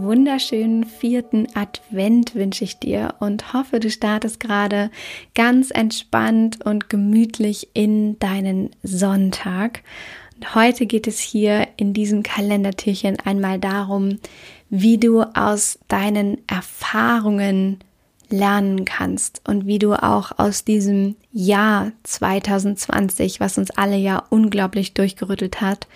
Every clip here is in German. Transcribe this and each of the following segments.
wunderschönen vierten Advent wünsche ich dir und hoffe, du startest gerade ganz entspannt und gemütlich in deinen Sonntag. Und heute geht es hier in diesem Kalendertürchen einmal darum, wie du aus deinen Erfahrungen lernen kannst und wie du auch aus diesem Jahr 2020, was uns alle ja unglaublich durchgerüttelt hat,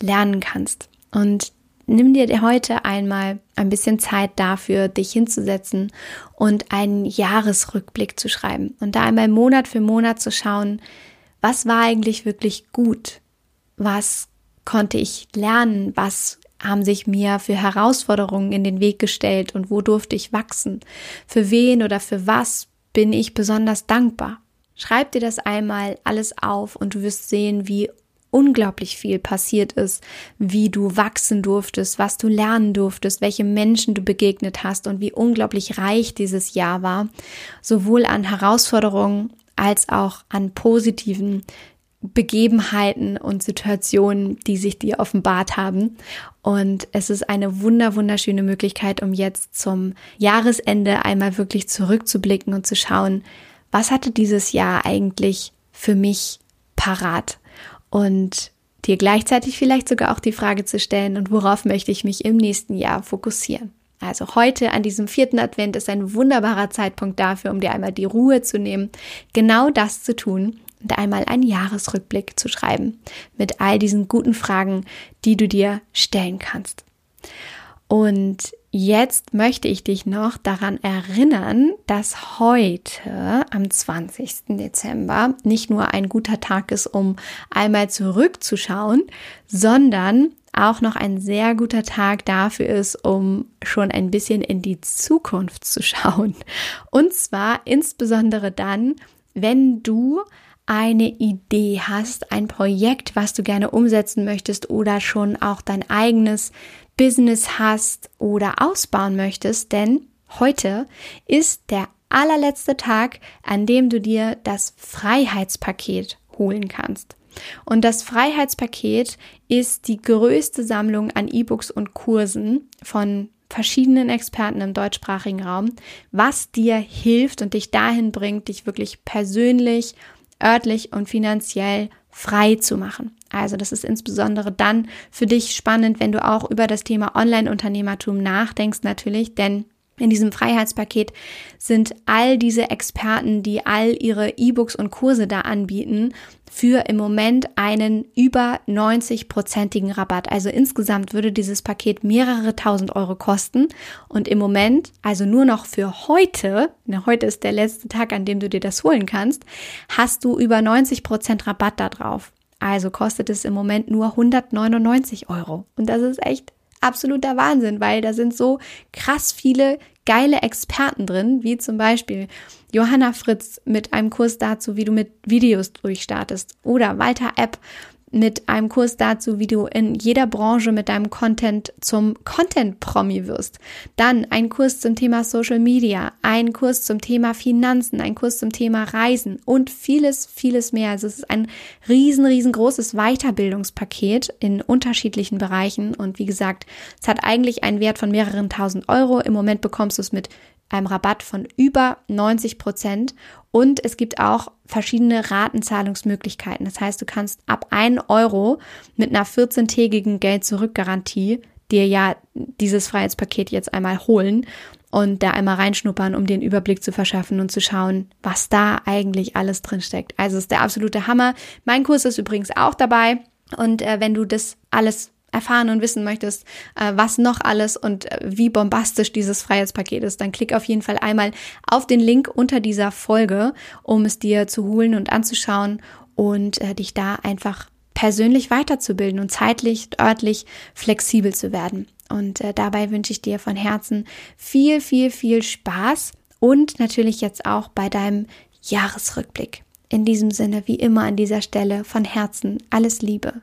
lernen kannst. Und nimm dir heute einmal ein bisschen Zeit dafür, dich hinzusetzen und einen Jahresrückblick zu schreiben und da einmal Monat für Monat zu schauen, was war eigentlich wirklich gut? Was konnte ich lernen? Was haben sich mir für Herausforderungen in den Weg gestellt und wo durfte ich wachsen? Für wen oder für was bin ich besonders dankbar? Schreib dir das einmal alles auf und du wirst sehen, wie unglaublich viel passiert ist, wie du wachsen durftest, was du lernen durftest, welche Menschen du begegnet hast und wie unglaublich reich dieses Jahr war, sowohl an Herausforderungen als auch an positiven Begebenheiten und Situationen, die sich dir offenbart haben. Und es ist eine wunder, wunderschöne Möglichkeit, um jetzt zum Jahresende einmal wirklich zurückzublicken und zu schauen, was hatte dieses Jahr eigentlich für mich parat? Und dir gleichzeitig vielleicht sogar auch die Frage zu stellen, und worauf möchte ich mich im nächsten Jahr fokussieren? Also heute an diesem vierten Advent ist ein wunderbarer Zeitpunkt dafür, um dir einmal die Ruhe zu nehmen, genau das zu tun und einmal einen Jahresrückblick zu schreiben mit all diesen guten Fragen, die du dir stellen kannst. Und jetzt möchte ich dich noch daran erinnern, dass heute am 20. Dezember nicht nur ein guter Tag ist, um einmal zurückzuschauen, sondern auch noch ein sehr guter Tag dafür ist, um schon ein bisschen in die Zukunft zu schauen. Und zwar insbesondere dann, wenn du eine Idee hast, ein Projekt, was du gerne umsetzen möchtest oder schon auch dein eigenes Business hast oder ausbauen möchtest, denn heute ist der allerletzte Tag, an dem du dir das Freiheitspaket holen kannst. Und das Freiheitspaket ist die größte Sammlung an E-Books und Kursen von verschiedenen Experten im deutschsprachigen Raum, was dir hilft und dich dahin bringt, dich wirklich persönlich, örtlich und finanziell frei zu machen. Also das ist insbesondere dann für dich spannend, wenn du auch über das Thema Online-Unternehmertum nachdenkst natürlich, denn in diesem Freiheitspaket sind all diese Experten, die all ihre E-Books und Kurse da anbieten, für im Moment einen über 90-prozentigen Rabatt. Also insgesamt würde dieses Paket mehrere tausend Euro kosten. Und im Moment, also nur noch für heute, na, heute ist der letzte Tag, an dem du dir das holen kannst, hast du über 90 Prozent Rabatt da drauf. Also kostet es im Moment nur 199 Euro. Und das ist echt absoluter Wahnsinn, weil da sind so krass viele geile Experten drin, wie zum Beispiel Johanna Fritz mit einem Kurs dazu, wie du mit Videos durchstartest oder Walter App mit einem Kurs dazu, wie du in jeder Branche mit deinem Content zum Content-Promi wirst. Dann ein Kurs zum Thema Social Media, ein Kurs zum Thema Finanzen, ein Kurs zum Thema Reisen und vieles, vieles mehr. Also es ist ein riesen, riesengroßes Weiterbildungspaket in unterschiedlichen Bereichen. Und wie gesagt, es hat eigentlich einen Wert von mehreren tausend Euro. Im Moment bekommst du es mit einem Rabatt von über 90 Prozent und es gibt auch verschiedene Ratenzahlungsmöglichkeiten. Das heißt, du kannst ab 1 Euro mit einer 14-tägigen Geld-Zurück-Garantie dir ja dieses Freiheitspaket jetzt einmal holen und da einmal reinschnuppern, um den Überblick zu verschaffen und zu schauen, was da eigentlich alles drin steckt. Also ist der absolute Hammer. Mein Kurs ist übrigens auch dabei. Und äh, wenn du das alles erfahren und wissen möchtest, äh, was noch alles und äh, wie bombastisch dieses Freiheitspaket ist, dann klick auf jeden Fall einmal auf den Link unter dieser Folge, um es dir zu holen und anzuschauen und äh, dich da einfach persönlich weiterzubilden und zeitlich, örtlich flexibel zu werden. Und dabei wünsche ich dir von Herzen viel, viel, viel Spaß und natürlich jetzt auch bei deinem Jahresrückblick. In diesem Sinne, wie immer an dieser Stelle, von Herzen alles Liebe.